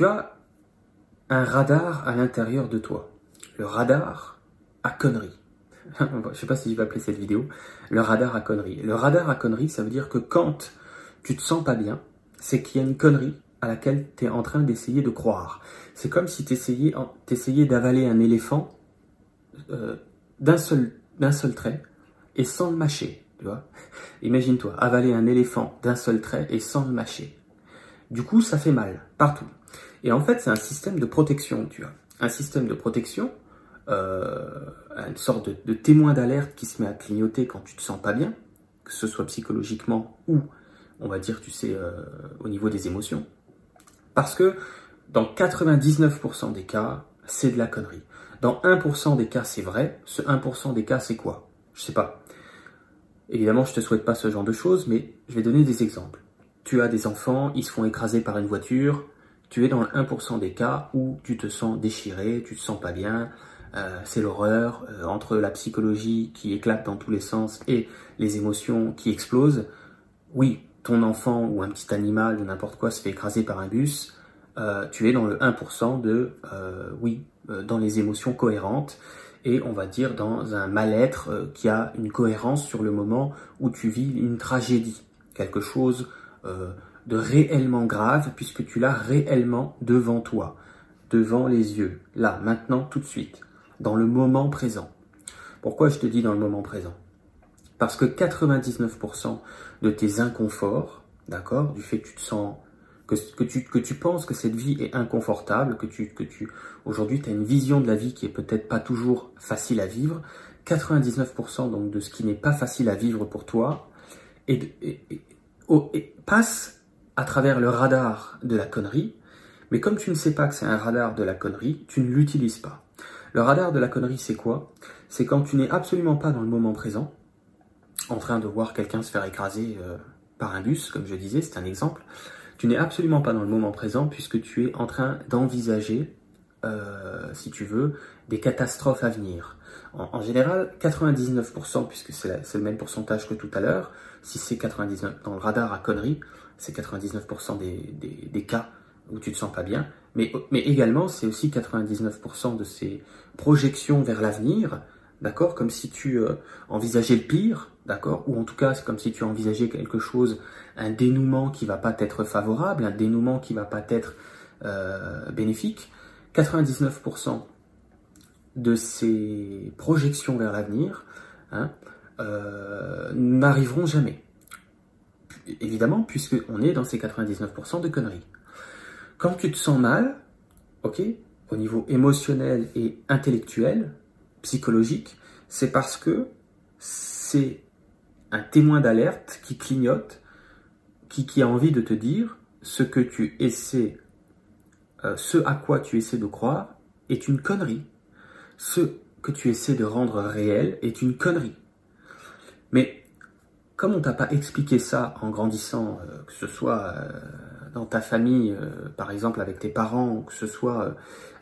Tu as un radar à l'intérieur de toi. Le radar à conneries. je sais pas si je vais appeler cette vidéo. Le radar à conneries. Le radar à conneries, ça veut dire que quand tu te sens pas bien, c'est qu'il y a une connerie à laquelle tu es en train d'essayer de croire. C'est comme si tu essayais, d'avaler un éléphant euh, d'un seul, seul trait et sans le mâcher. Tu vois Imagine-toi, avaler un éléphant d'un seul trait et sans le mâcher. Du coup, ça fait mal, partout. Et en fait, c'est un système de protection, tu vois. Un système de protection, euh, une sorte de, témoin d'alerte qui se met à clignoter quand tu te sens pas bien, que ce soit psychologiquement ou, on va dire, tu sais, euh, au niveau des émotions. Parce que dans 99% des cas, c'est de la connerie. Dans 1% des cas, c'est vrai. Ce 1% des cas, c'est quoi? Je sais pas. Évidemment, je te souhaite pas ce genre de choses, mais je vais donner des exemples. Tu as des enfants, ils se font écraser par une voiture. Tu es dans le 1% des cas où tu te sens déchiré, tu te sens pas bien, euh, c'est l'horreur, euh, entre la psychologie qui éclate dans tous les sens et les émotions qui explosent. Oui, ton enfant ou un petit animal ou n'importe quoi se fait écraser par un bus, euh, tu es dans le 1% de, oui, dans les émotions cohérentes et on va dire dans un mal-être qui a une cohérence sur le moment où tu vis une tragédie, quelque chose de réellement grave puisque tu l'as réellement devant toi, devant les yeux, là, maintenant, tout de suite, dans le moment présent. Pourquoi je te dis dans le moment présent? Parce que 99% de tes inconforts, d'accord, du fait que tu te sens, que, tu, penses que cette vie est inconfortable, que tu, que tu, aujourd'hui, tu as une vision de la vie qui est peut-être pas toujours facile à vivre, 99% donc de ce qui n'est pas facile à vivre pour toi, et, passe à travers le radar de la connerie, mais comme tu ne sais pas que c'est un radar de la connerie, tu ne l'utilises pas. Le radar de la connerie, c'est quoi? C'est quand tu n'es absolument pas dans le moment présent, en train de voir quelqu'un se faire écraser euh, par un bus, comme je disais, c'est un exemple, tu n'es absolument pas dans le moment présent puisque tu es en train d'envisager, euh, si tu veux, des catastrophes à venir. En, général, 99%, puisque c'est le même pourcentage que tout à l'heure, si c'est 99 dans le radar à conneries, c'est 99% des, cas où tu te sens pas bien, mais, également c'est aussi 99% de ces projections vers l'avenir d'accord Comme si tu euh, envisageais le pire, d'accord Ou en tout cas, c'est comme si tu envisageais quelque chose, un dénouement qui va pas être favorable, un dénouement qui va pas être euh, bénéfique. 99% de ces projections vers l'avenir hein, euh, n'arriveront jamais. Évidemment, puisqu'on est dans ces 99% de conneries. Quand tu te sens mal, ok, au niveau émotionnel et intellectuel, psychologique, c'est parce que c'est un témoin d'alerte qui clignote, qui, a envie de te dire ce que tu essaies, euh, ce à quoi tu essaies de croire est une connerie. Ce que tu essaies de rendre réel est une connerie. Mais comme on t'a pas expliqué ça en grandissant, euh, que ce soit euh, dans ta famille, par exemple avec tes parents, que ce soit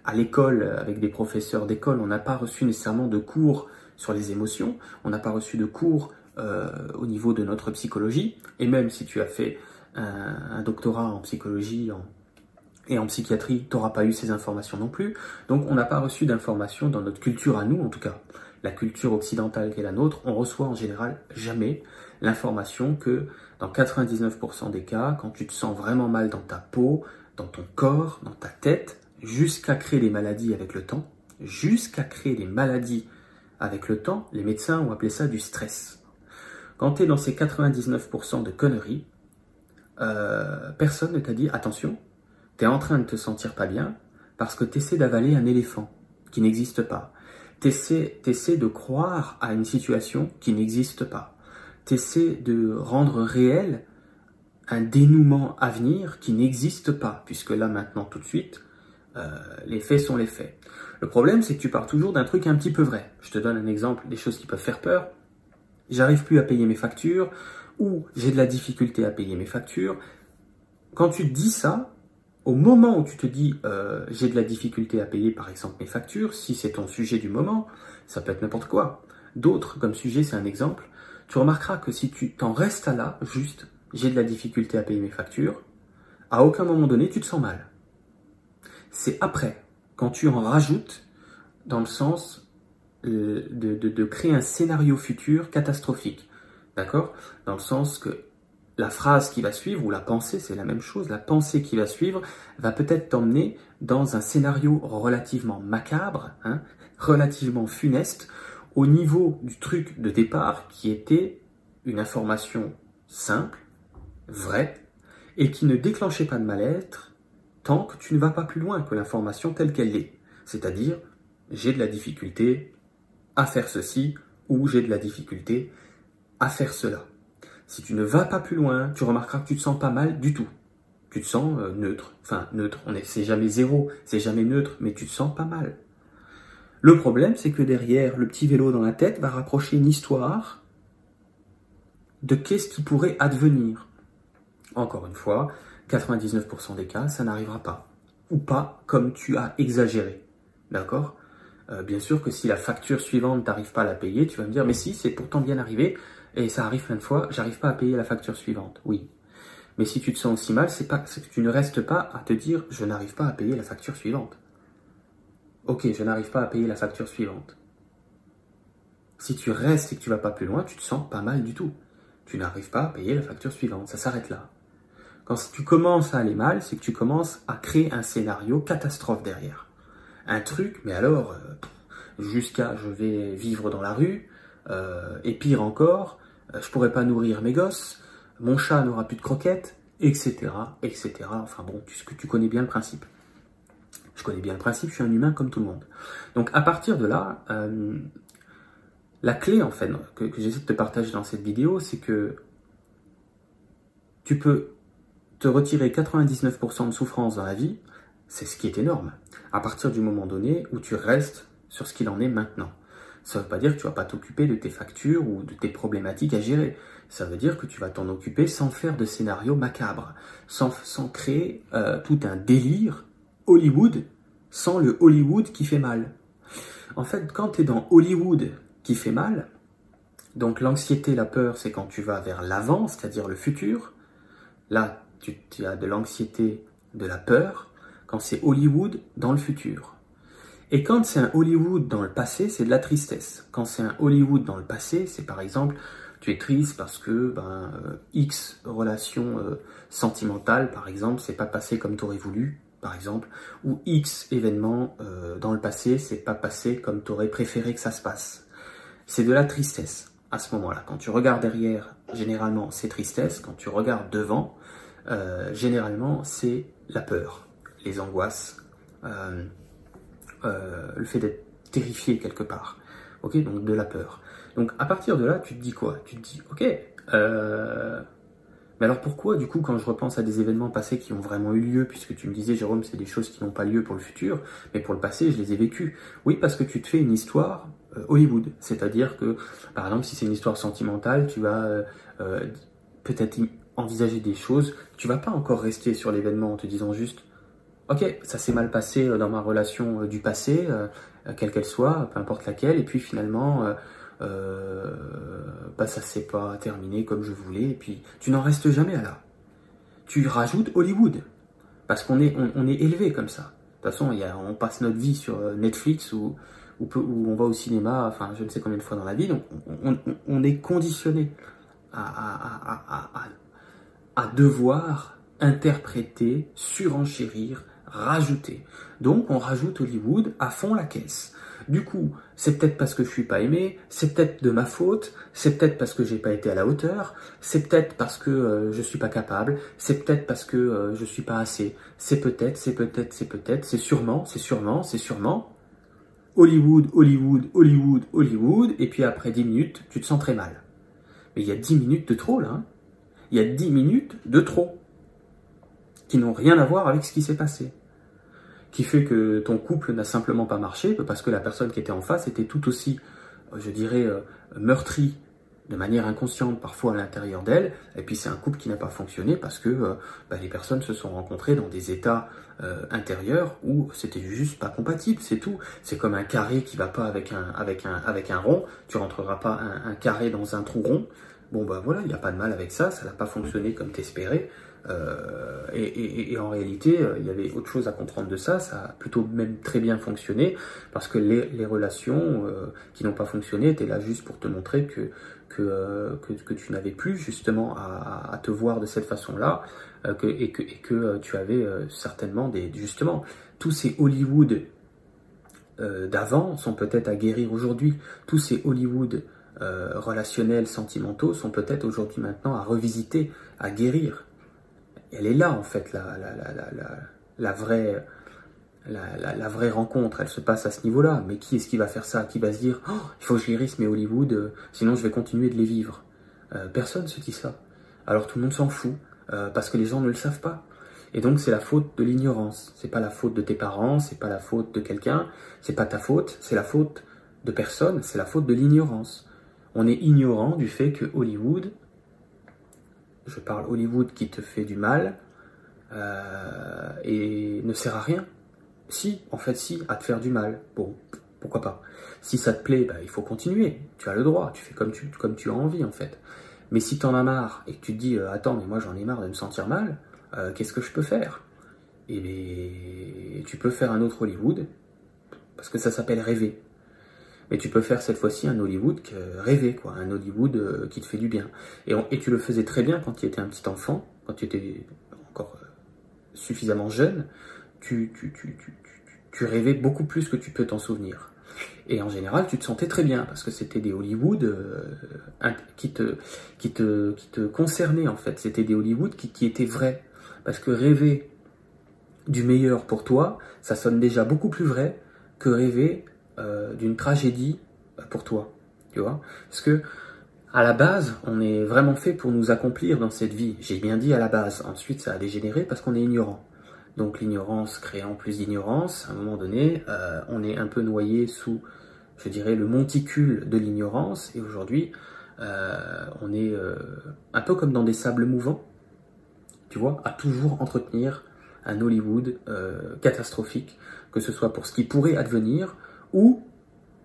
à l'école, avec des professeurs d'école, on n'a pas reçu nécessairement de cours sur les émotions, on n'a pas reçu de cours euh, au niveau de notre psychologie, et même si tu as fait un, doctorat en psychologie et en psychiatrie, tu n'auras pas eu ces informations non plus. Donc on n'a pas reçu d'informations dans notre culture à nous, en tout cas la culture occidentale qui est la nôtre, on reçoit en général jamais l'information que dans 99% des cas, quand tu te sens vraiment mal dans ta peau, dans ton corps, dans ta tête, jusqu'à créer des maladies avec le temps, jusqu'à créer des maladies avec le temps, les médecins ont appelé ça du stress. Quand tu es dans ces 99% de conneries, euh, personne ne t'a dit attention, tu es en train de te sentir pas bien parce que tu essaies d'avaler un éléphant qui n'existe pas. Tu essaies, de croire à une situation qui n'existe pas. Tu essaies de rendre réel un dénouement à venir qui n'existe pas, puisque là maintenant tout de suite, euh, les faits sont les faits. Le problème, c'est que tu pars toujours d'un truc un petit peu vrai. Je te donne un exemple des choses qui peuvent faire peur. J'arrive plus à payer mes factures ou j'ai de la difficulté à payer mes factures. Quand tu te dis ça, au moment où tu te dis euh, j'ai de la difficulté à payer par exemple mes factures, si c'est ton sujet du moment, ça peut être n'importe quoi. D'autres, comme sujet, c'est un exemple. Tu remarqueras que si tu t'en restes à là, juste j'ai de la difficulté à payer mes factures, à aucun moment donné tu te sens mal. C'est après, quand tu en rajoutes, dans le sens euh, de, de créer un scénario futur catastrophique. D'accord? Dans le sens que la phrase qui va suivre, ou la pensée, c'est la même chose, la pensée qui va suivre va peut-être t'emmener dans un scénario relativement macabre, hein, relativement funeste, au niveau du truc de départ qui était une information simple, vraie, et qui ne déclenchait pas de mal-être tant que tu ne vas pas plus loin que l'information telle qu'elle est. C'est-à-dire, j'ai de la difficulté à faire ceci, ou j'ai de la difficulté à faire cela. Si tu ne vas pas plus loin, tu remarqueras que tu te sens pas mal du tout. Tu te sens euh, neutre. Enfin, neutre, on est, c'est jamais zéro, c'est jamais neutre, mais tu te sens pas mal. Le problème, c'est que derrière, le petit vélo dans la tête va rapprocher une histoire de qu'est-ce qui pourrait advenir. Encore une fois, 99% des cas, ça n'arrivera pas. Ou pas comme tu as exagéré. D'accord? Euh, Bien sûr que si la facture suivante t'arrive pas à la payer, tu vas me dire, mais si, c'est pourtant bien arrivé, et ça arrive plein de fois, j'arrive pas à payer la facture suivante. Oui. Mais si tu te sens aussi mal, c'est que tu ne restes pas à te dire je n'arrive pas à payer la facture suivante. Ok, je n'arrive pas à payer la facture suivante. Si tu restes et que tu vas pas plus loin, tu te sens pas mal du tout. Tu n'arrives pas à payer la facture suivante. Ça s'arrête là. Quand tu commences à aller mal, c'est que tu commences à créer un scénario catastrophe derrière. Un truc, mais alors, euh, jusqu'à je vais vivre dans la rue, euh, et pire encore, euh, je pourrais pas nourrir mes gosses, mon chat n'aura plus de croquettes, etc., etc. Enfin bon, tu connais bien le principe. Je connais bien le principe, je suis un humain comme tout le monde. Donc à partir de là, euh, la clé en fait que, j'essaie de te partager dans cette vidéo, c'est que tu peux te retirer 99% de souffrance dans la vie, c'est ce qui est énorme, à partir du moment donné où tu restes sur ce qu'il en est maintenant. Ça ne veut pas dire que tu vas pas t'occuper de tes factures ou de tes problématiques à gérer. Ça veut dire que tu vas t'en occuper sans faire de scénario macabre, sans, sans créer euh, tout un délire Hollywood sans le Hollywood qui fait mal. En fait, quand tu es dans Hollywood qui fait mal, donc l'anxiété, la peur, c'est quand tu vas vers l'avant, c'est-à-dire le futur. Là, tu, as de l'anxiété, de la peur, quand c'est Hollywood dans le futur. Et quand c'est un Hollywood dans le passé, c'est de la tristesse. Quand c'est un Hollywood dans le passé, c'est par exemple, tu es triste parce que ben, euh, X relation euh, sentimentale, par exemple, c'est pas passé comme tu aurais voulu, par exemple, ou X événement euh, dans le passé, c'est pas passé comme tu aurais préféré que ça se passe. C'est de la tristesse à ce moment-là. Quand tu regardes derrière, généralement, c'est tristesse. Quand tu regardes devant, généralement, c'est la peur, les angoisses. Euh, le fait d'être terrifié quelque part. Ok, donc de la peur. Donc à partir de là, tu te dis quoi? Tu te dis, ok, euh, mais alors pourquoi, du coup, quand je repense à des événements passés qui ont vraiment eu lieu, puisque tu me disais, Jérôme, c'est des choses qui n'ont pas lieu pour le futur, mais pour le passé, je les ai vécues. Oui, parce que tu te fais une histoire euh, Hollywood. C'est-à-dire que, par exemple, si c'est une histoire sentimentale, tu vas peut-être envisager des choses. Tu vas pas encore rester sur l'événement en te disant juste, ok, ça s'est mal passé euh, dans ma relation euh, du passé, euh, quelle qu'elle soit, peu importe laquelle, et puis finalement, euh, bah, ça s'est pas terminé comme je voulais, et puis tu n'en restes jamais à là. Tu rajoutes Hollywood, parce qu'on est, on, est élevé comme ça. De toute façon, on passe notre vie sur Netflix ou, on va au cinéma, enfin je ne sais combien de fois dans la vie, donc on, on est conditionné à, à, à, à devoir interpréter, surenchérir, rajouter. Donc on rajoute Hollywood à fond la caisse. Du coup, c'est peut-être parce que je suis pas aimé, c'est peut-être de ma faute, c'est peut-être parce que j'ai pas été à la hauteur, c'est peut-être parce que euh, je suis pas capable, c'est peut-être parce que euh, je suis pas assez, c'est peut-être, c'est peut-être, c'est peut-être, c'est sûrement, c'est sûrement, c'est sûrement. Hollywood, Hollywood, Hollywood, Hollywood, et puis après 10 minutes, tu te sens très mal. Mais il y a 10 minutes de trop là. Hein. il y a 10 minutes de trop qui n'ont rien à voir avec ce qui s'est passé qui fait que ton couple n'a simplement pas marché parce que la personne qui était en face était tout aussi, euh, je dirais, euh, meurtrie de manière inconsciente parfois à l'intérieur d'elle, et puis c'est un couple qui n'a pas fonctionné parce que euh, bah, les personnes se sont rencontrées dans des états intérieurs où c'était juste pas compatible, c'est tout. C'est comme un carré qui va pas avec un, avec un, un rond, tu rentreras pas un, carré dans un trou rond. Bon bah voilà, il n'y a pas de mal avec ça, ça n'a pas fonctionné comme t'espérais, Euh, et, en réalité, il y avait autre chose à comprendre de ça. Ça a plutôt même très bien fonctionné parce que les, relations qui n'ont pas fonctionné étaient là juste pour te montrer que que, tu n'avais plus justement à, te voir de cette façon-là et, que, et que tu avais certainement des justement tous ces Hollywood d'avant sont peut-être à guérir aujourd'hui. Tous ces Hollywood euh, relationnels, sentimentaux sont peut-être aujourd'hui maintenant à revisiter, à guérir. Elle est là en fait la, la, la, la vraie, la, vraie rencontre, elle se passe à ce niveau-là. Mais qui est-ce qui va faire ça? Qui va se dire oh, il faut que je mes Hollywood, euh, sinon je vais continuer de les vivre euh, Personne se dit ça. Alors tout le monde s'en fout parce que les gens ne le savent pas. Et donc c'est la faute de l'ignorance. C'est pas la faute de tes parents, c'est pas la faute de quelqu'un, c'est pas ta faute, c'est la faute de personne, c'est la faute de l'ignorance on est ignorant du fait que Hollywood, je parle Hollywood qui te fait du mal, euh, et ne sert à rien. Si, en fait, si, à te faire du mal. Bon, pourquoi pas. Si ça te plaît, bah, il faut continuer. Tu as le droit, tu fais comme tu, as envie, en fait. Mais si tu en as marre et que tu te dis, euh, attends, mais moi j'en ai marre de me sentir mal, euh, qu'est-ce que je peux faire? Et eh tu peux faire un autre Hollywood, parce que ça s'appelle rêver. Mais tu peux faire cette fois-ci un Hollywood rêvé, quoi, un Hollywood euh, qui te fait du bien. Et, tu le faisais très bien quand tu étais un petit enfant, quand tu étais encore euh, suffisamment jeune, tu, tu, tu, tu, rêvais beaucoup plus que tu peux t'en souvenir. Et en général, tu te sentais très bien parce que c'était des Hollywood euh, qui, te, qui, te, concernaient en fait. C'était des Hollywood qui étaient vrais. Parce que rêver du meilleur pour toi, ça sonne déjà beaucoup plus vrai que rêver euh, d'une tragédie bah, pour toi. Tu vois Parce que à la base, on est vraiment fait pour nous accomplir dans cette vie. J'ai bien dit à la base. Ensuite, ça a dégénéré parce qu'on est ignorant. Donc l'ignorance créant plus d'ignorance, à un moment donné, euh, on est un peu noyé sous, je dirais, le monticule de l'ignorance. Et aujourd'hui, euh, on est un peu comme dans des sables mouvants, tu vois, à toujours entretenir un Hollywood catastrophique, que ce soit pour ce qui pourrait advenir ou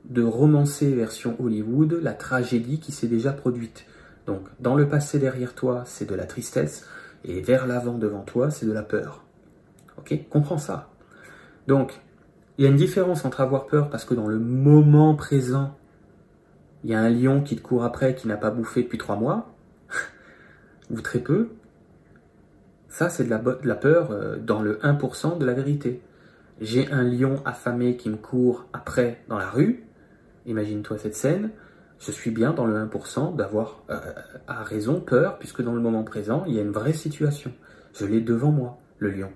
de romancer version Hollywood la tragédie qui s'est déjà produite. Donc dans le passé derrière toi, c'est de la tristesse, et vers l'avant devant toi, c'est de la peur. Ok Comprends ça. Donc, il y a une différence entre avoir peur parce que dans le moment présent, il y a un lion qui te court après qui n'a pas bouffé depuis trois mois, ou très peu. Ça, c'est de la, de la peur euh, dans le 1% de la vérité j'ai un lion affamé qui me court après dans la rue, imagine-toi cette scène, je suis bien dans le 1% d'avoir euh, à raison peur, puisque dans le moment présent, il y a une vraie situation. Je l'ai devant moi, le lion.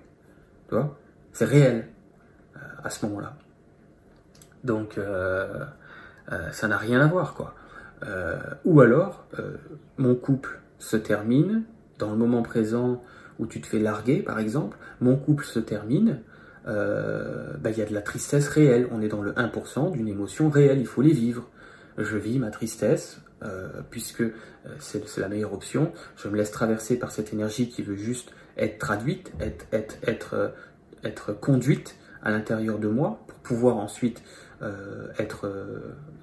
Tu vois? C'est réel euh, à ce moment-là. Donc, euh, ça n'a rien à voir, quoi. ou alors, mon couple se termine, dans le moment présent où tu te fais larguer, par exemple, mon couple se termine, euh, bah, il y a de la tristesse réelle. On est dans le 1% d'une émotion réelle, il faut les vivre. Je vis ma tristesse, euh, puisque euh, c'est la meilleure option. Je me laisse traverser par cette énergie qui veut juste être traduite, être, être, être, être conduite à l'intérieur de moi pour pouvoir ensuite être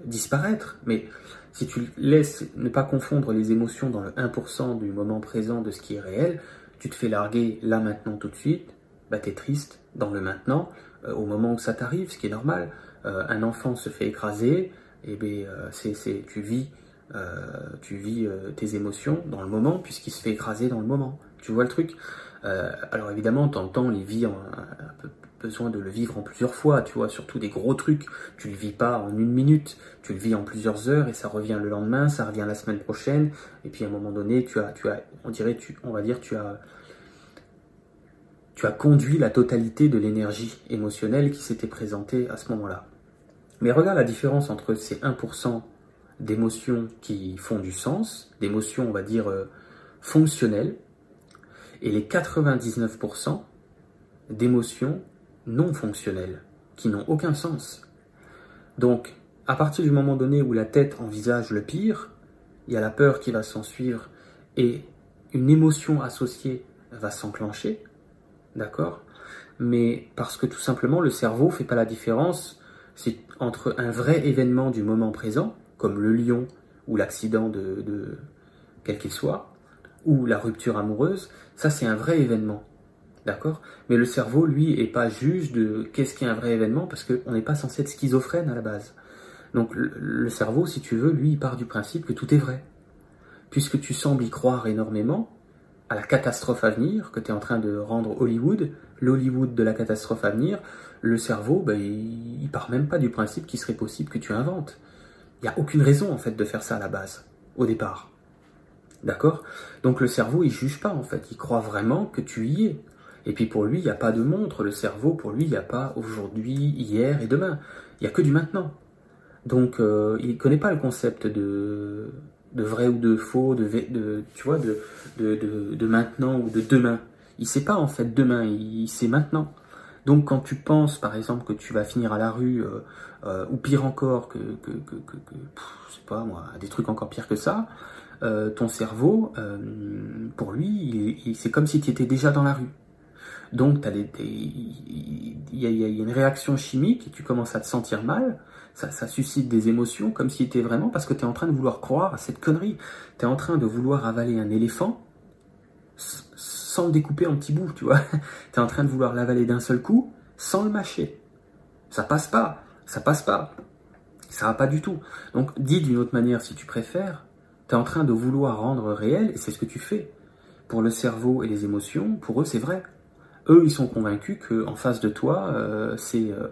disparaître. Mais si tu laisses ne pas confondre les émotions dans le 1% du moment présent de ce qui est réel, tu te fais larguer là maintenant tout de suite, bah, tu es triste dans le maintenant, euh, au moment où ça t'arrive, ce qui est normal. Euh, un enfant se fait écraser, et eh bien, euh, c'est, tu vis, tu vis tes émotions dans le moment, puisqu'il se fait écraser dans le moment. Tu vois le truc? Alors évidemment, de temps les vit en, besoin de le vivre en plusieurs fois, tu vois, surtout des gros trucs. Tu le vis pas en une minute, tu le vis en plusieurs heures et ça revient le lendemain, ça revient la semaine prochaine. Et puis à un moment donné, tu as, tu as, on dirait, tu, on va dire, tu as, tu as conduit la totalité de l'énergie émotionnelle qui s'était présentée à ce moment-là. Mais regarde la différence entre ces 1% d'émotions qui font du sens, d'émotions, on va dire, euh, fonctionnelles, et les 99% d'émotions non fonctionnelles, qui n'ont aucun sens. Donc, à partir du moment donné où la tête envisage le pire, il y a la peur qui va s'en suivre et une émotion associée va s'enclencher, D'accord? Mais parce que tout simplement, le cerveau fait pas la différence entre un vrai événement du moment présent, comme le lion ou l'accident de, quel qu'il soit, ou la rupture amoureuse, ça c'est un vrai événement. D'accord? Mais le cerveau, lui, est pas juge de qu'est-ce qui est un vrai événement parce qu'on n'est pas censé être schizophrène à la base. Donc le cerveau, si tu veux, lui, il part du principe que tout est vrai. Puisque tu sembles y croire énormément à la catastrophe à venir, que tu es en train de rendre Hollywood, l'Hollywood de la catastrophe à venir, le cerveau, ben, il, part même pas du principe qu'il serait possible que tu inventes. Il n'y a aucune raison en fait de faire ça à la base, au départ. D'accord? Donc le cerveau, il juge pas en fait, il croit vraiment que tu y es. Et puis pour lui, il n'y a pas de montre. Le cerveau, pour lui, il n'y a pas aujourd'hui, hier et demain. Il n'y a que du maintenant. Donc euh, il ne connaît pas le concept de, de vrai ou de faux, de, tu vois, de, de, de, maintenant ou de demain. Il sait pas en fait demain, il, sait maintenant. Donc quand tu penses par exemple que tu vas finir à la rue, euh, euh, ou pire encore que, que, que, que, sais pas moi, des trucs encore pires que ça, ton cerveau, pour lui, c'est comme si tu étais déjà dans la rue. Donc, il y, a une réaction chimique et tu commences à te sentir mal. Ça, suscite des émotions comme si tu vraiment parce que tu es en train de vouloir croire à cette connerie. Tu es en train de vouloir avaler un éléphant sans le découper en petits bouts, tu vois. tu es en train de vouloir l'avaler d'un seul coup sans le mâcher. Ça passe pas. Ça passe pas. Ça va pas du tout. Donc, dis d'une autre manière si tu préfères. Tu es en train de vouloir rendre réel et c'est ce que tu fais. Pour le cerveau et les émotions, pour eux, c'est vrai. Eux, ils sont convaincus qu'en face de toi, euh, c'est euh,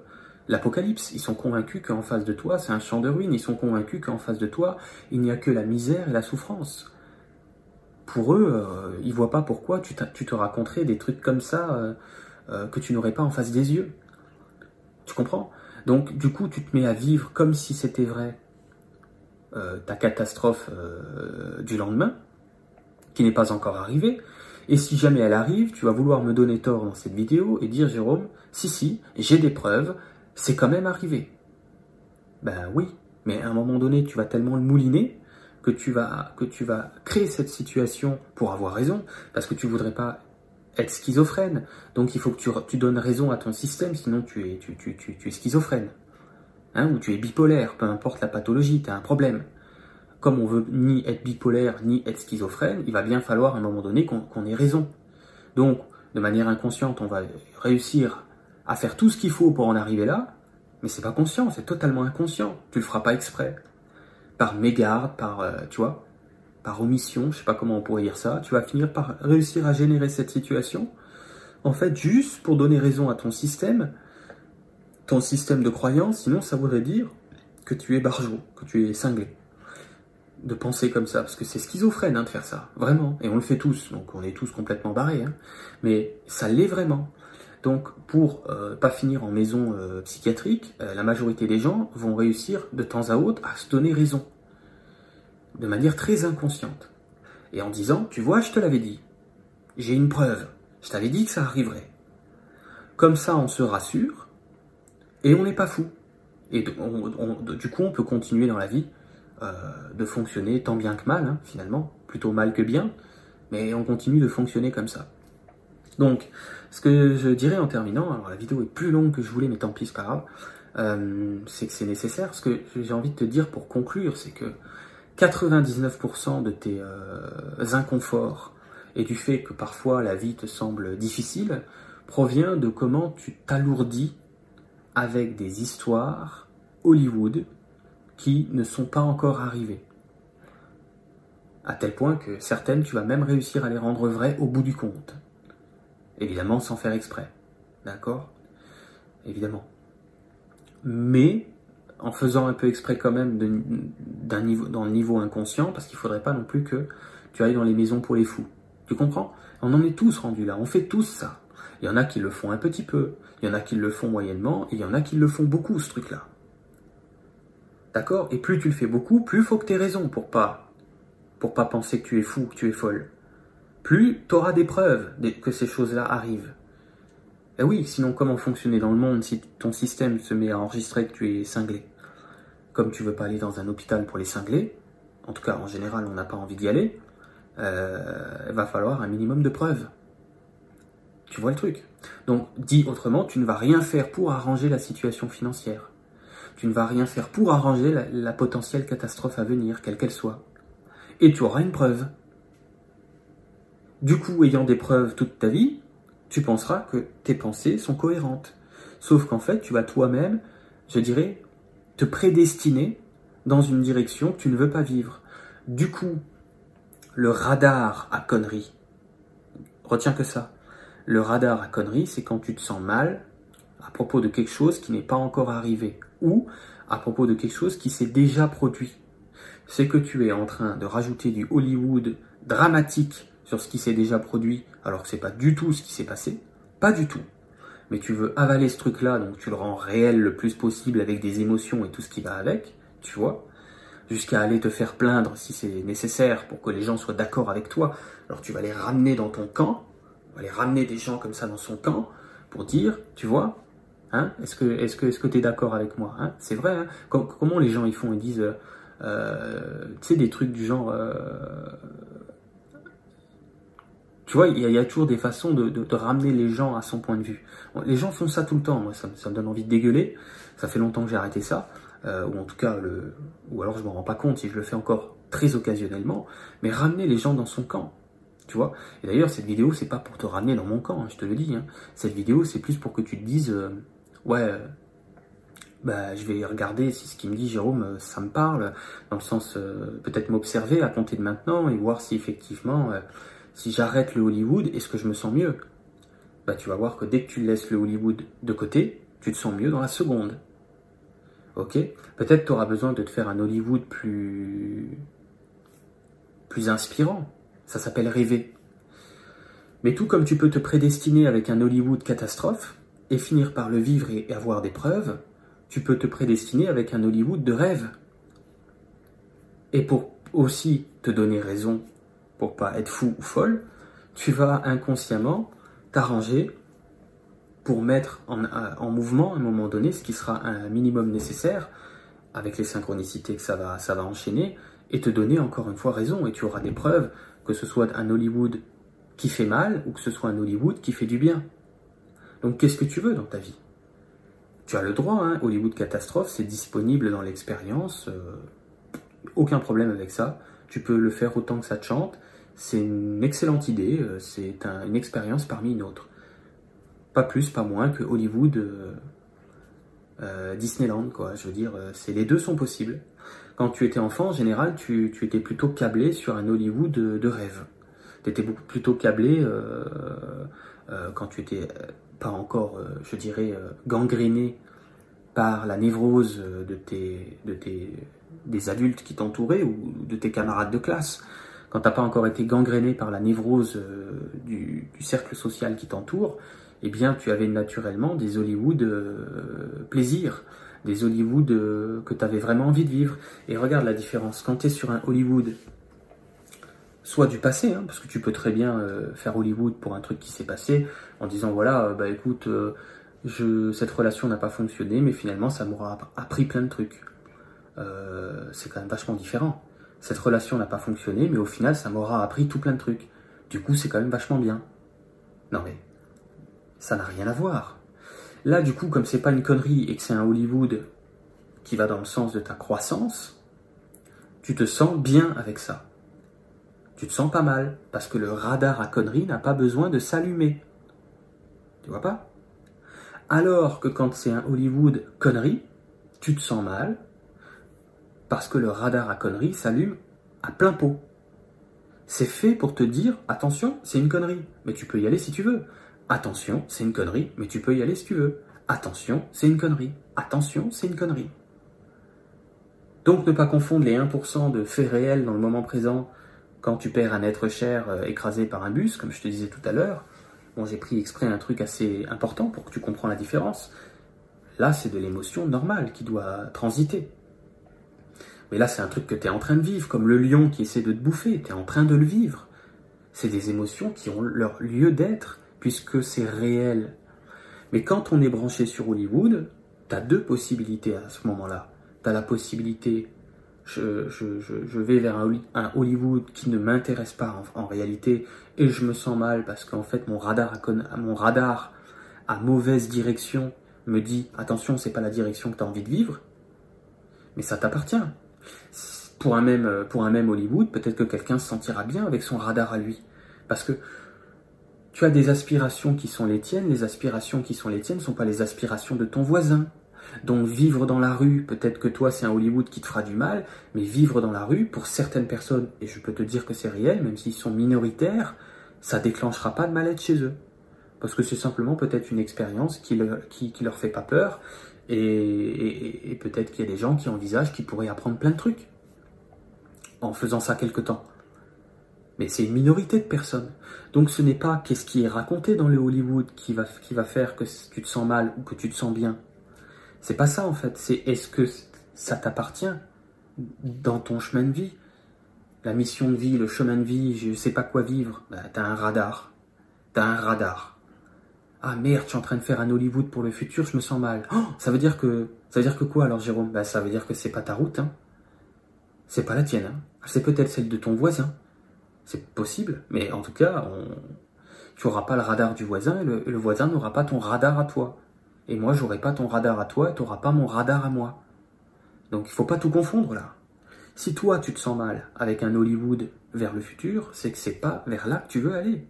l'apocalypse. Ils sont convaincus qu'en face de toi, c'est un champ de ruines. Ils sont convaincus qu'en face de toi, il n'y a que la misère et la souffrance. Pour eux, euh, ils voient pas pourquoi tu, te raconterais des trucs comme ça que tu n'aurais pas en face des yeux. Tu comprends? Donc, du coup, tu te mets à vivre comme si c'était vrai ta catastrophe du lendemain, qui n'est pas encore arrivée, et si jamais elle arrive, tu vas vouloir me donner tort dans cette vidéo et dire Jérôme, si si, j'ai des preuves, c'est quand même arrivé. Ben oui, mais à un moment donné, tu vas tellement le mouliner que tu vas, que tu vas créer cette situation pour avoir raison, parce que tu voudrais pas être schizophrène. Donc il faut que tu, donnes raison à ton système, sinon tu es, tu, tu, tu, tu es schizophrène. Hein, ou tu es bipolaire, peu importe la pathologie, tu as un problème comme on veut ni être bipolaire ni être schizophrène, il va bien falloir à un moment donné qu'on ait raison. Donc, de manière inconsciente, on va réussir à faire tout ce qu'il faut pour en arriver là, mais c'est pas conscient, c'est totalement inconscient. Tu le feras pas exprès. Par mégarde, par, euh, tu vois, par omission, je sais pas comment on pourrait dire ça, tu vas finir par réussir à générer cette situation, en fait, juste pour donner raison à ton système, ton système de croyance, sinon ça voudrait dire que tu es barjot, que tu es cinglé de penser comme ça, parce que c'est schizophrène hein, de faire ça, vraiment, et on le fait tous, donc on est tous complètement barrés, hein. mais ça l'est vraiment. Donc pour euh, pas finir en maison euh, psychiatrique, euh, la majorité des gens vont réussir de temps à autre à se donner raison, de manière très inconsciente, et en disant, tu vois, je te l'avais dit, j'ai une preuve, je t'avais dit que ça arriverait. Comme ça, on se rassure, et on n'est pas fou. Et du coup, on peut continuer dans la vie euh, de fonctionner tant bien que mal, hein, finalement, plutôt mal que bien, mais on continue de fonctionner comme ça. Donc, ce que je dirais en terminant, alors la vidéo est plus longue que je voulais, mais tant pis, c'est pas grave, euh, c'est que c'est nécessaire. Ce que j'ai envie de te dire pour conclure, c'est que 99% de tes euh, inconforts et du fait que parfois la vie te semble difficile provient de comment tu t'alourdis avec des histoires Hollywood qui ne sont pas encore arrivées. À tel point que certaines, tu vas même réussir à les rendre vraies au bout du compte. Évidemment, sans faire exprès. D'accord? Évidemment. Mais en faisant un peu exprès quand même d'un niveau, dans le niveau inconscient, parce qu'il ne faudrait pas non plus que tu ailles dans les maisons pour les fous. Tu comprends? On en est tous rendus là, on fait tous ça. Il y en a qui le font un petit peu, il y en a qui le font moyennement, et il y en a qui le font beaucoup, ce truc-là. D'accord? Et plus tu le fais beaucoup, plus il faut que tu aies raison pour pas, pour pas penser que tu es fou, que tu es folle. Plus tu auras des preuves que ces choses-là arrivent. Et oui, sinon comment fonctionner dans le monde si ton système se met à enregistrer que tu es cinglé? Comme tu veux pas aller dans un hôpital pour les cingler, en tout cas en général on n'a pas envie d'y aller, euh, il va falloir un minimum de preuves. Tu vois le truc? Donc dit autrement, tu ne vas rien faire pour arranger la situation financière tu ne vas rien faire pour arranger la, potentielle catastrophe à venir, quelle qu'elle soit. Et tu auras une preuve. Du coup, ayant des preuves toute ta vie, tu penseras que tes pensées sont cohérentes. Sauf qu'en fait, tu vas toi-même, je dirais, te prédestiner dans une direction que tu ne veux pas vivre. Du coup, le radar à conneries, retiens que ça. Le radar à conneries, c'est quand tu te sens mal à propos de quelque chose qui n'est pas encore arrivé ou à propos de quelque chose qui s'est déjà produit. C'est que tu es en train de rajouter du Hollywood dramatique sur ce qui s'est déjà produit alors que c'est pas du tout ce qui s'est passé, pas du tout. Mais tu veux avaler ce truc-là, donc tu le rends réel le plus possible avec des émotions et tout ce qui va avec, tu vois, jusqu'à aller te faire plaindre si c'est nécessaire pour que les gens soient d'accord avec toi. Alors tu vas les ramener dans ton camp, on va les ramener des gens comme ça dans son camp pour dire, tu vois, hein, est-ce que est-ce que est-ce que tu es d'accord avec moi hein C'est vrai. Hein comment les gens ils font? Ils disent, euh, tu sais, des trucs du genre. Euh, tu vois, il y, a toujours des façons de, ramener les gens à son point de vue. Les gens font ça tout le temps. Moi, ça, me donne envie de dégueuler. Ça fait longtemps que j'ai arrêté ça, euh, ou en tout cas, ou alors je m'en rends pas compte si je le fais encore très occasionnellement. Mais ramener les gens dans son camp. Tu vois Et d'ailleurs, cette vidéo, c'est pas pour te ramener dans mon camp, hein, je te le dis. Hein. Cette vidéo, c'est plus pour que tu te dises, euh, ouais, euh, bah, je vais regarder si ce qu'il me dit, Jérôme, ça me parle, dans le sens, peut-être m'observer à compter de maintenant et voir si effectivement, si j'arrête le Hollywood, est-ce que je me sens mieux? Bah, tu vas voir que dès que tu laisses le Hollywood de côté, tu te sens mieux dans la seconde. Ok? Peut-être tu auras besoin de te faire un Hollywood plus plus inspirant. Ça s'appelle rêver. Mais tout comme tu peux te prédestiner avec un Hollywood catastrophe et finir par le vivre et avoir des preuves, tu peux te prédestiner avec un Hollywood de rêve. Et pour aussi te donner raison, pour pas être fou ou folle, tu vas inconsciemment t'arranger pour mettre en, en, mouvement à un moment donné ce qui sera un minimum nécessaire avec les synchronicités que ça va, ça va enchaîner et te donner encore une fois raison et tu auras des preuves que ce soit un Hollywood qui fait mal ou que ce soit un Hollywood qui fait du bien. Donc qu'est-ce que tu veux dans ta vie? Tu as le droit, hein, Hollywood catastrophe, c'est disponible dans l'expérience, euh, aucun problème avec ça. Tu peux le faire autant que ça te chante. C'est une excellente idée, euh, c'est une expérience parmi une autre. Pas plus, pas moins que Hollywood, euh, Disneyland, quoi. Je veux dire, les deux sont possibles quand tu étais enfant, en général, tu, étais plutôt câblé sur un Hollywood de, rêve. Tu étais beaucoup plutôt câblé euh, euh, quand tu étais euh, pas encore, je dirais, gangréné par la névrose de tes, de tes, des adultes qui t'entouraient ou de tes camarades de classe. Quand tu n'as pas encore été gangréné par la névrose du, du cercle social qui t'entoure, eh bien, tu avais naturellement des Hollywood plaisir des Hollywood euh, que tu avais vraiment envie de vivre. Et regarde la différence. Quand tu sur un Hollywood, soit du passé, hein, parce que tu peux très bien euh, faire Hollywood pour un truc qui s'est passé, en disant voilà, euh, bah écoute, cette relation n'a pas fonctionné, mais finalement ça m'aura appris plein de trucs. C'est quand même vachement différent. Cette relation n'a pas fonctionné, mais au final ça m'aura appris tout plein de trucs. Du coup, c'est quand même vachement bien. Non mais, ça n'a rien à voir. Là, du coup, comme c'est pas une connerie et que c'est un Hollywood qui va dans le sens de ta croissance, tu te sens bien avec ça. Tu te sens pas mal, parce que le radar à conneries n'a pas besoin de s'allumer. Tu vois pas? Alors que quand c'est un Hollywood connerie, tu te sens mal, parce que le radar à conneries s'allume à plein pot. C'est fait pour te dire, attention, c'est une connerie, mais tu peux y aller si tu veux. Attention, c'est une connerie, mais tu peux y aller si tu veux. Attention, c'est une connerie. Attention, c'est une connerie. Donc ne pas confondre les 1% de faits réels dans le moment présent quand tu perds un être cher euh, écrasé par un bus, comme je te disais tout à l'heure. Bon, j'ai pris exprès un truc assez important pour que tu comprennes la différence. Là, c'est de l'émotion normale qui doit transiter. Mais là, c'est un truc que tu es en train de vivre, comme le lion qui essaie de te bouffer, tu es en train de le vivre. C'est des émotions qui ont leur lieu d'être puisque c'est réel. Mais quand on est branché sur Hollywood, tu as deux possibilités à ce moment-là. Tu as la possibilité, je, vais vers un, Hollywood qui ne m'intéresse pas en, réalité, et je me sens mal parce qu'en fait mon radar, à, radar mauvaise direction me dit attention, c'est pas la direction que tu as envie de vivre, mais ça t'appartient. Pour un, même, pour un même Hollywood, peut-être que quelqu'un se sentira bien avec son radar à lui. Parce que tu as des aspirations qui sont les tiennes, les aspirations qui sont les tiennes ne sont pas les aspirations de ton voisin. Donc vivre dans la rue, peut-être que toi c'est un Hollywood qui te fera du mal, mais vivre dans la rue, pour certaines personnes, et je peux te dire que c'est réel, même s'ils sont minoritaires, ça déclenchera pas de mal-être chez eux. Parce que c'est simplement peut-être une expérience qui, qui, leur fait pas peur, et, peut-être qu'il y a des gens qui envisagent qu'ils pourraient apprendre plein de trucs en faisant ça quelque temps. Mais c'est une minorité de personnes. Donc ce n'est pas qu'est-ce qui est raconté dans le Hollywood qui va, faire que tu te sens mal ou que tu te sens bien. C'est pas ça en fait. C'est est-ce que ça t'appartient dans ton chemin de vie? La mission de vie, le chemin de vie, je sais pas quoi vivre. Bah, t'as un radar. T'as un radar. Ah merde, je suis en train de faire un Hollywood pour le futur, je me sens mal. Oh, ça veut dire que ça veut dire que quoi alors Jérôme? Bah ça veut dire que c'est pas ta route. Hein. C'est pas la tienne. Hein. C'est peut-être celle de ton voisin. C'est possible, mais en tout cas, tu n'auras pas le radar du voisin et le, voisin n'aura pas ton radar à toi. Et moi, j'aurai pas ton radar à toi et tu n'auras pas mon radar à moi. Donc il faut pas tout confondre là. Si toi tu te sens mal avec un Hollywood vers le futur, c'est que c'est pas vers là que tu veux aller.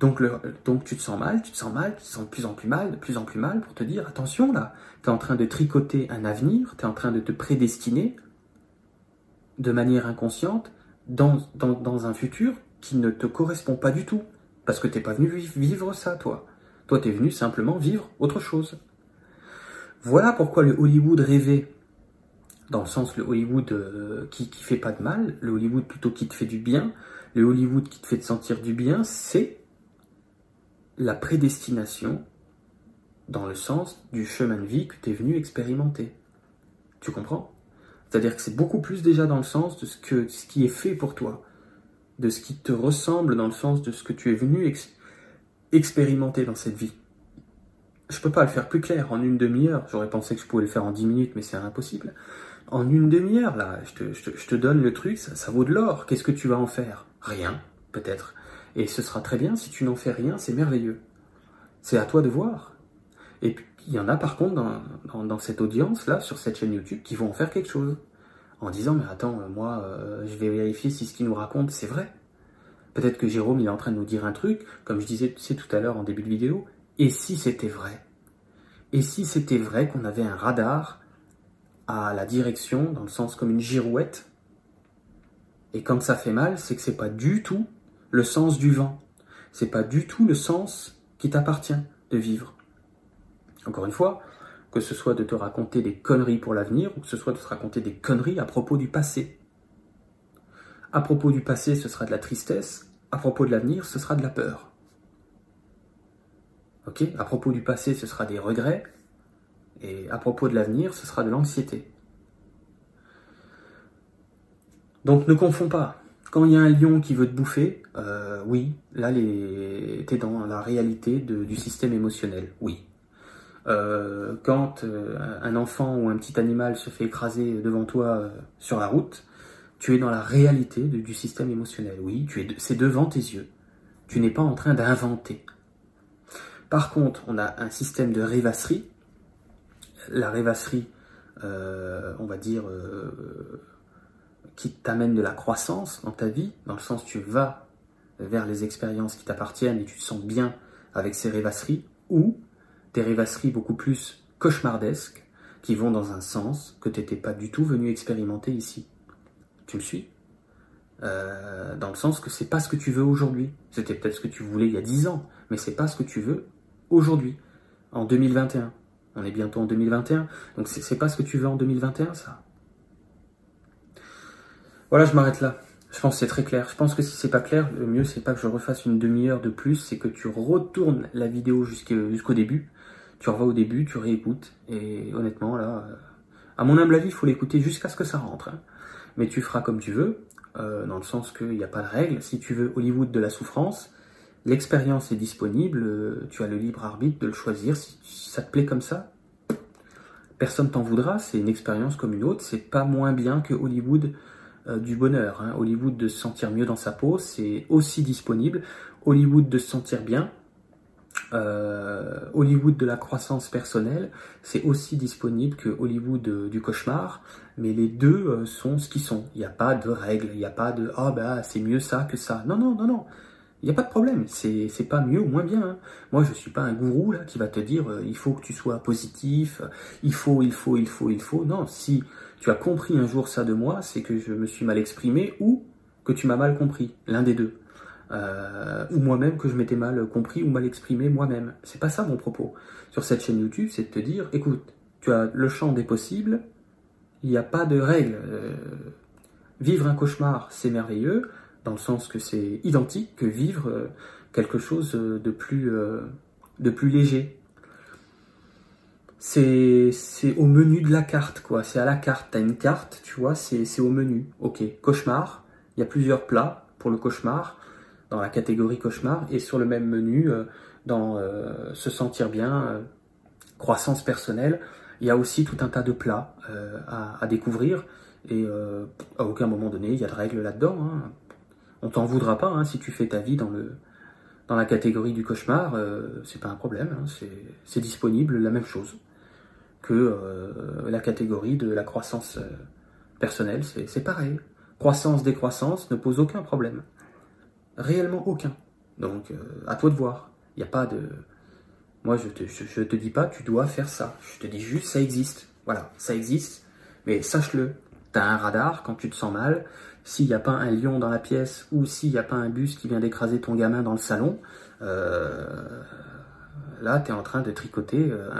Donc, tu te sens mal, tu te sens mal, tu te sens de plus en plus mal, de plus en plus mal pour te dire attention là, tu es en train de tricoter un avenir, tu es en train de te prédestiner de manière inconsciente dans, dans, un futur qui ne te correspond pas du tout. Parce que t'es pas venu vivre ça, toi. Toi, tu es venu simplement vivre autre chose. Voilà pourquoi le Hollywood rêvé, dans le sens le Hollywood euh, qui, qui fait pas de mal, le Hollywood plutôt qui te fait du bien, le Hollywood qui te fait te sentir du bien, c'est la prédestination dans le sens du chemin de vie que tu es venu expérimenter. Tu comprends? C'est-à-dire que c'est beaucoup plus déjà dans le sens de ce, que, ce qui est fait pour toi, de ce qui te ressemble dans le sens de ce que tu es venu expérimenter dans cette vie. Je peux pas le faire plus clair en une demi-heure. J'aurais pensé que je pouvais le faire en dix minutes, mais c'est impossible. En une demi-heure, là, je te, donne le truc, ça vaut de l'or. Qu'est-ce que tu vas en faire? Rien, peut-être. Et ce sera très bien. Si tu n'en fais rien, c'est merveilleux. C'est à toi de voir. Et puis, il y en a par contre dans, cette audience-là, sur cette chaîne YouTube, qui vont en faire quelque chose. En disant, mais attends, euh, moi, euh, je vais vérifier si ce qu'il nous raconte, c'est vrai. Peut-être que Jérôme, il est en train de nous dire un truc, comme je disais tout à l'heure en début de vidéo. Et si c'était vrai? Et si c'était vrai qu'on avait un radar à la direction, dans le sens comme une girouette? Et quand ça fait mal, c'est que c'est pas du tout le sens du vent. C'est pas du tout le sens qui t'appartient de vivre. Encore une fois, que ce soit de te raconter des conneries pour l'avenir ou que ce soit de te raconter des conneries à propos du passé. À propos du passé, ce sera de la tristesse, à propos de l'avenir, ce sera de la peur. Ok? À propos du passé, ce sera des regrets, et à propos de l'avenir, ce sera de l'anxiété. Donc ne confonds pas. Quand il y a un lion qui veut te bouffer, euh, oui, là, tu es dans la réalité du système émotionnel, oui. Euh, quand euh, un enfant ou un petit animal se fait écraser devant toi sur la route, tu es dans la réalité du système émotionnel. Oui, c'est devant tes yeux. Tu n'es pas en train d'inventer. Par contre, on a un système de rêvasserie. La rêvasserie, on va dire, qui t'amène de la croissance dans ta vie, dans le sens tu vas vers les expériences qui t'appartiennent et tu te sens bien avec ces rêvasseries, ou des rêvasseries beaucoup plus cauchemardesques qui vont dans un sens que tu n'étais pas du tout venu expérimenter ici. Tu me suis? Euh, Dans le sens que c'est pas ce que tu veux aujourd'hui. C'était peut-être ce que tu voulais il y a 10 ans, mais c'est pas ce que tu veux aujourd'hui, en 2021. On est bientôt en 2021, donc c'est pas ce que tu veux en 2021, ça? Voilà, je m'arrête là. Je pense que c'est très clair. Je pense que si c'est pas clair, le mieux c'est pas que je refasse une demi-heure de plus, c'est que tu retournes la vidéo jusqu'au début tu revois au début, tu réécoutes, et honnêtement, là, euh, à mon humble avis, il faut l'écouter jusqu'à ce que ça rentre. Hein. Mais tu feras comme tu veux, euh, dans le sens qu'il n'y a pas de règle. Si tu veux Hollywood de la souffrance, l'expérience est disponible, euh, tu as le libre arbitre de le choisir. Si, ça te plaît comme ça, personne t'en voudra, c'est une expérience comme une autre, c'est pas moins bien que Hollywood du bonheur. Hein. Hollywood de se sentir mieux dans sa peau, c'est aussi disponible. Hollywood de se sentir bien, euh, Hollywood de la croissance personnelle, c'est aussi disponible que Hollywood euh, du cauchemar, mais les deux euh, sont ce qu'ils sont. Il n'y a pas de règles, il n'y a pas de ah bah c'est mieux ça que ça. Non non non non. Il n'y a pas de problème, c'est pas mieux ou moins bien. Hein. Moi, je suis pas un gourou là qui va te dire euh, il faut que tu sois positif, il faut, il faut, il faut, il faut. Non, si tu as compris un jour ça de moi, c'est que je me suis mal exprimé ou que tu m'as mal compris, l'un des deux. Euh, ou moi-même que je m'étais mal compris ou mal exprimé moi-même. C'est pas ça mon propos. Sur cette chaîne YouTube, c'est de te dire écoute, tu as le champ des possibles, il n'y a pas de règles. Euh, vivre un cauchemar, c'est merveilleux dans le sens que c'est identique que vivre euh, quelque chose de plus, de plus léger. C'est, au menu de la carte, quoi. C'est à la carte. T'as une carte, tu vois, c'est, au menu. Ok, cauchemar. Il y a plusieurs plats pour le cauchemar, dans la catégorie cauchemar, et sur le même menu, euh, dans se sentir bien, croissance personnelle, il y a aussi tout un tas de plats à, découvrir. Et à aucun moment donné, il y a de règles là-dedans. Hein on t'en voudra pas hein, si tu fais ta vie dans la catégorie du cauchemar, euh, c'est pas un problème, hein, c'est disponible la même chose que euh, la catégorie de la croissance euh, personnelle, c'est pareil. Croissance, décroissance ne pose aucun problème. Réellement aucun. Donc à toi de voir. Il n'y a pas de... Moi je te, dis pas tu dois faire ça. Je te dis juste ça existe. Voilà, ça existe. Mais sache-le, tu as un radar quand tu te sens mal, s'il n'y a pas un lion dans la pièce ou s'il n'y a pas un bus qui vient d'écraser ton gamin dans le salon, euh, là, tu es en train de tricoter, euh,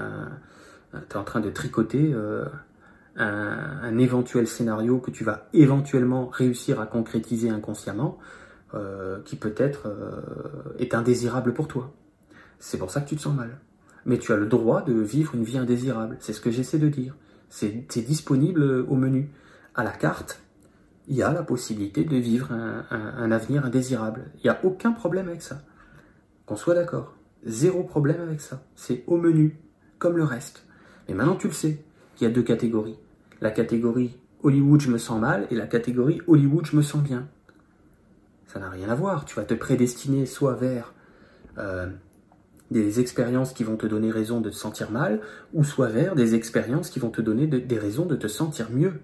un, es en train de tricoter euh, un, éventuel scénario que tu vas éventuellement réussir à concrétiser inconsciemment, qui peut-être est indésirable pour toi. C'est pour ça que tu te sens mal. Mais tu as le droit de vivre une vie indésirable. C'est ce que j'essaie de dire. C'est disponible au menu. À la carte, il y a la possibilité de vivre un, avenir indésirable. Il n'y a aucun problème avec ça. Qu'on soit d'accord. Zéro problème avec ça. C'est au menu, comme le reste. Mais maintenant tu le sais, qu'il y a deux catégories. La catégorie Hollywood, je me sens mal, et la catégorie Hollywood, je me sens bien. Ça n'a rien à voir. Tu vas te prédestiner soit vers euh, des expériences qui vont te donner raison de te sentir mal, ou soit vers des expériences qui vont te donner des raisons de te sentir mieux.